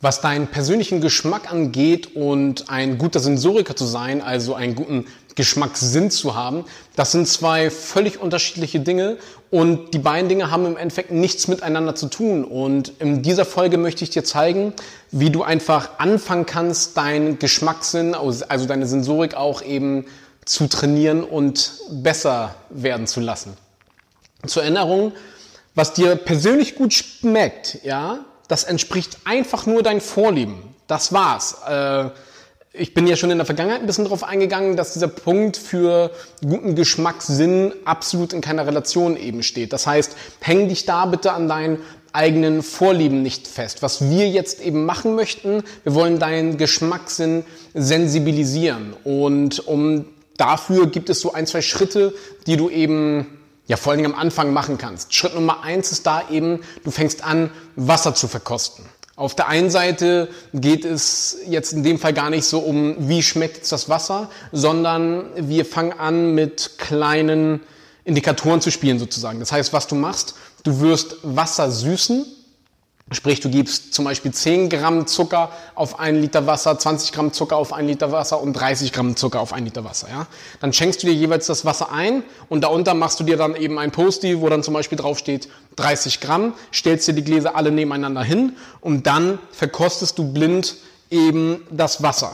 Was deinen persönlichen Geschmack angeht und ein guter Sensoriker zu sein, also einen guten Geschmackssinn zu haben, das sind zwei völlig unterschiedliche Dinge und die beiden Dinge haben im Endeffekt nichts miteinander zu tun. Und in dieser Folge möchte ich dir zeigen, wie du einfach anfangen kannst, deinen Geschmackssinn, also deine Sensorik auch eben zu trainieren und besser werden zu lassen. Zur Erinnerung, was dir persönlich gut schmeckt, ja, das entspricht einfach nur deinen Vorlieben. Das war's. Äh, ich bin ja schon in der Vergangenheit ein bisschen darauf eingegangen, dass dieser Punkt für guten Geschmackssinn absolut in keiner Relation eben steht. Das heißt, häng dich da bitte an deinen eigenen Vorlieben nicht fest. Was wir jetzt eben machen möchten, wir wollen deinen Geschmackssinn sensibilisieren. Und um dafür gibt es so ein, zwei Schritte, die du eben ja vor allen Dingen am Anfang machen kannst. Schritt Nummer eins ist da eben, du fängst an, Wasser zu verkosten. Auf der einen Seite geht es jetzt in dem Fall gar nicht so um, wie schmeckt jetzt das Wasser, sondern wir fangen an mit kleinen Indikatoren zu spielen sozusagen. Das heißt, was du machst, du wirst Wasser süßen Sprich, du gibst zum Beispiel 10 Gramm Zucker auf einen Liter Wasser, 20 Gramm Zucker auf einen Liter Wasser und 30 Gramm Zucker auf einen Liter Wasser. Ja? Dann schenkst du dir jeweils das Wasser ein und darunter machst du dir dann eben ein Posti, wo dann zum Beispiel draufsteht 30 Gramm, stellst dir die Gläser alle nebeneinander hin und dann verkostest du blind eben das Wasser.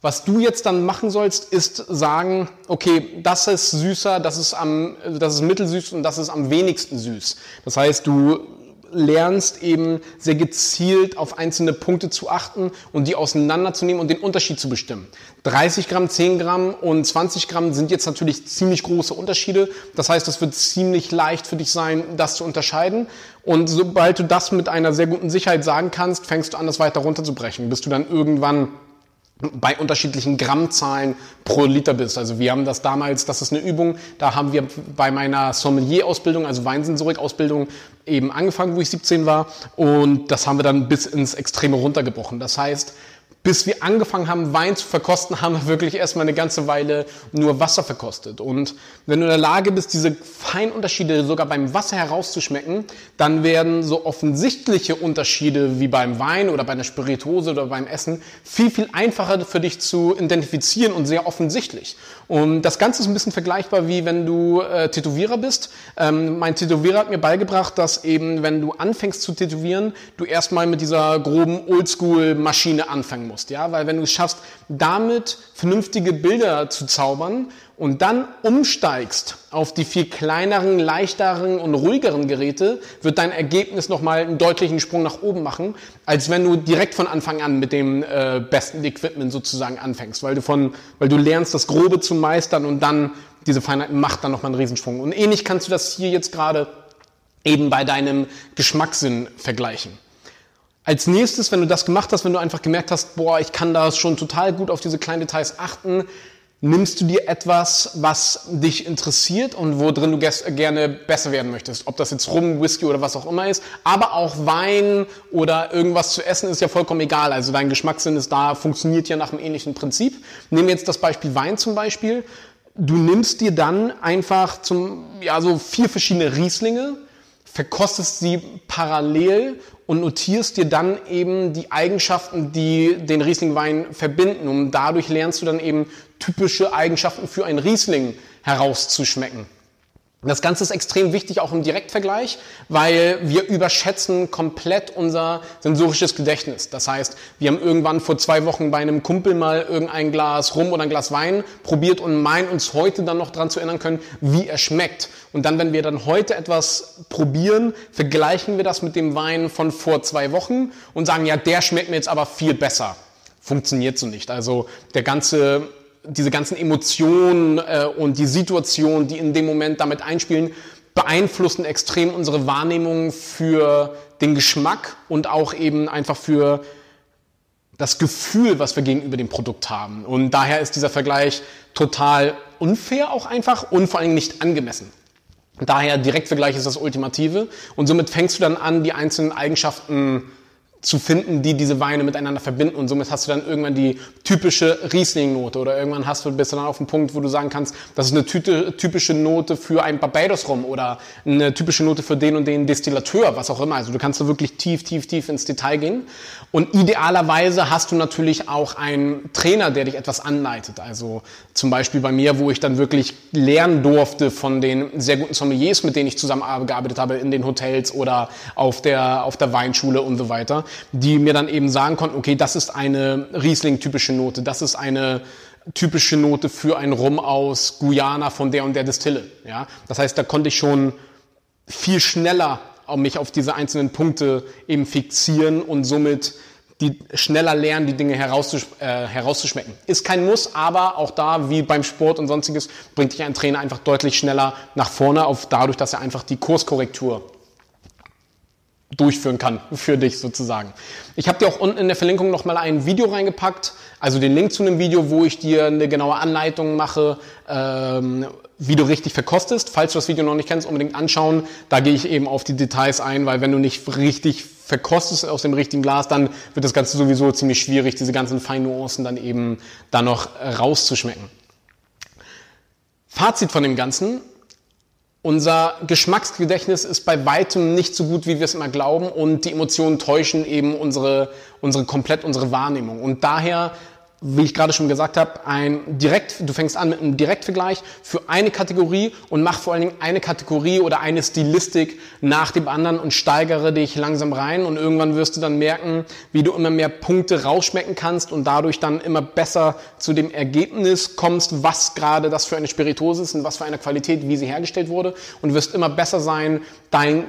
Was du jetzt dann machen sollst, ist sagen, okay, das ist süßer, das ist, am, das ist mittelsüß und das ist am wenigsten süß. Das heißt, du lernst eben sehr gezielt auf einzelne Punkte zu achten und die auseinanderzunehmen und den Unterschied zu bestimmen. 30 Gramm, 10 Gramm und 20 Gramm sind jetzt natürlich ziemlich große Unterschiede. Das heißt, es wird ziemlich leicht für dich sein, das zu unterscheiden. Und sobald du das mit einer sehr guten Sicherheit sagen kannst, fängst du an, das weiter runterzubrechen, bis du dann irgendwann bei unterschiedlichen Grammzahlen pro Liter bist. Also wir haben das damals, das ist eine Übung, da haben wir bei meiner Sommelier-Ausbildung, also Weinsensorik-Ausbildung eben angefangen, wo ich 17 war und das haben wir dann bis ins Extreme runtergebrochen. Das heißt, bis wir angefangen haben, Wein zu verkosten, haben wir wirklich erstmal eine ganze Weile nur Wasser verkostet. Und wenn du in der Lage bist, diese Feinunterschiede sogar beim Wasser herauszuschmecken, dann werden so offensichtliche Unterschiede wie beim Wein oder bei einer Spiritose oder beim Essen viel, viel einfacher für dich zu identifizieren und sehr offensichtlich. Und das Ganze ist ein bisschen vergleichbar wie wenn du äh, Tätowierer bist. Ähm, mein Tätowierer hat mir beigebracht, dass eben, wenn du anfängst zu tätowieren, du erstmal mit dieser groben Oldschool-Maschine anfangen musst musst, ja, weil wenn du es schaffst, damit vernünftige Bilder zu zaubern und dann umsteigst auf die viel kleineren, leichteren und ruhigeren Geräte, wird dein Ergebnis nochmal einen deutlichen Sprung nach oben machen, als wenn du direkt von Anfang an mit dem äh, besten Equipment sozusagen anfängst, weil du von, weil du lernst, das Grobe zu meistern und dann diese Feinheit macht dann nochmal einen Riesensprung. Und ähnlich kannst du das hier jetzt gerade eben bei deinem Geschmackssinn vergleichen. Als nächstes, wenn du das gemacht hast, wenn du einfach gemerkt hast, boah, ich kann da schon total gut auf diese kleinen Details achten, nimmst du dir etwas, was dich interessiert und worin du gerne besser werden möchtest. Ob das jetzt Rum, Whisky oder was auch immer ist, aber auch Wein oder irgendwas zu essen ist ja vollkommen egal. Also dein Geschmackssinn ist da, funktioniert ja nach einem ähnlichen Prinzip. Nehmen wir jetzt das Beispiel Wein zum Beispiel. Du nimmst dir dann einfach zum, ja, so vier verschiedene Rieslinge, verkostest sie parallel und notierst dir dann eben die Eigenschaften, die den Rieslingwein verbinden. Und dadurch lernst du dann eben typische Eigenschaften für einen Riesling herauszuschmecken. Das Ganze ist extrem wichtig auch im Direktvergleich, weil wir überschätzen komplett unser sensorisches Gedächtnis. Das heißt, wir haben irgendwann vor zwei Wochen bei einem Kumpel mal irgendein Glas Rum oder ein Glas Wein probiert und meinen uns heute dann noch dran zu erinnern können, wie er schmeckt. Und dann, wenn wir dann heute etwas probieren, vergleichen wir das mit dem Wein von vor zwei Wochen und sagen, ja, der schmeckt mir jetzt aber viel besser. Funktioniert so nicht. Also der ganze diese ganzen Emotionen äh, und die Situation, die in dem Moment damit einspielen, beeinflussen extrem unsere Wahrnehmung für den Geschmack und auch eben einfach für das Gefühl, was wir gegenüber dem Produkt haben. Und daher ist dieser Vergleich total unfair auch einfach und vor allem nicht angemessen. Daher Direktvergleich ist das Ultimative und somit fängst du dann an, die einzelnen Eigenschaften zu finden, die diese Weine miteinander verbinden und somit hast du dann irgendwann die typische Riesling-Note oder irgendwann hast du, bist du dann auf dem Punkt, wo du sagen kannst, das ist eine typische Note für ein Barbados-Rum oder eine typische Note für den und den Destillateur, was auch immer. Also du kannst da wirklich tief, tief, tief ins Detail gehen und idealerweise hast du natürlich auch einen Trainer, der dich etwas anleitet. Also zum Beispiel bei mir, wo ich dann wirklich lernen durfte von den sehr guten Sommeliers, mit denen ich zusammengearbeitet habe in den Hotels oder auf der, auf der Weinschule und so weiter die mir dann eben sagen konnten, okay, das ist eine Riesling-typische Note, das ist eine typische Note für ein Rum aus Guyana von der und der Distille. Ja? Das heißt, da konnte ich schon viel schneller mich auf diese einzelnen Punkte eben fixieren und somit die schneller lernen, die Dinge herauszusch äh, herauszuschmecken. Ist kein Muss, aber auch da, wie beim Sport und sonstiges, bringt dich ein Trainer einfach deutlich schneller nach vorne, auf dadurch, dass er einfach die Kurskorrektur durchführen kann für dich sozusagen. Ich habe dir auch unten in der Verlinkung nochmal ein Video reingepackt, also den Link zu einem Video, wo ich dir eine genaue Anleitung mache, ähm, wie du richtig verkostest. Falls du das Video noch nicht kennst, unbedingt anschauen. Da gehe ich eben auf die Details ein, weil wenn du nicht richtig verkostest aus dem richtigen Glas, dann wird das Ganze sowieso ziemlich schwierig, diese ganzen feinen Nuancen dann eben da noch rauszuschmecken. Fazit von dem Ganzen. Unser Geschmacksgedächtnis ist bei weitem nicht so gut, wie wir es immer glauben und die Emotionen täuschen eben unsere, unsere komplett unsere Wahrnehmung. Und daher wie ich gerade schon gesagt habe, ein direkt, du fängst an mit einem Direktvergleich für eine Kategorie und mach vor allen Dingen eine Kategorie oder eine Stilistik nach dem anderen und steigere dich langsam rein und irgendwann wirst du dann merken, wie du immer mehr Punkte rausschmecken kannst und dadurch dann immer besser zu dem Ergebnis kommst, was gerade das für eine Spiritose ist und was für eine Qualität, wie sie hergestellt wurde und wirst immer besser sein, dein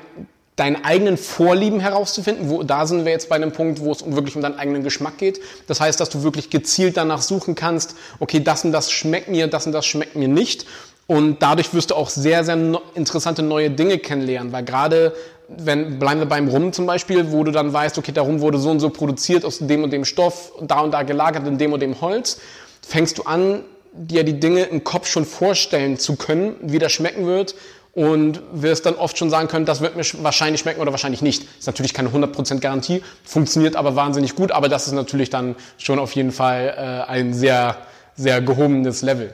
deinen eigenen Vorlieben herauszufinden. Wo, da sind wir jetzt bei einem Punkt, wo es wirklich um deinen eigenen Geschmack geht. Das heißt, dass du wirklich gezielt danach suchen kannst, okay, das und das schmeckt mir, das und das schmeckt mir nicht. Und dadurch wirst du auch sehr, sehr no interessante neue Dinge kennenlernen, weil gerade wenn, bleiben wir beim Rum zum Beispiel, wo du dann weißt, okay, der Rum wurde so und so produziert aus dem und dem Stoff, da und da gelagert in dem und dem Holz, fängst du an, dir die Dinge im Kopf schon vorstellen zu können, wie das schmecken wird und wirst dann oft schon sagen können, das wird mir wahrscheinlich schmecken oder wahrscheinlich nicht. Ist natürlich keine 100% Garantie, funktioniert aber wahnsinnig gut, aber das ist natürlich dann schon auf jeden Fall äh, ein sehr, sehr gehobenes Level.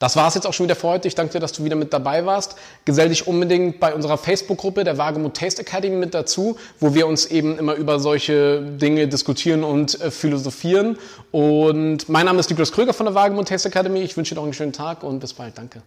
Das war es jetzt auch schon wieder für heute. Ich danke dir, dass du wieder mit dabei warst. Gesell dich unbedingt bei unserer Facebook-Gruppe der Wagemut Taste Academy mit dazu, wo wir uns eben immer über solche Dinge diskutieren und äh, philosophieren. Und mein Name ist Niklas Kröger von der Wagemut Taste Academy. Ich wünsche dir noch einen schönen Tag und bis bald. Danke.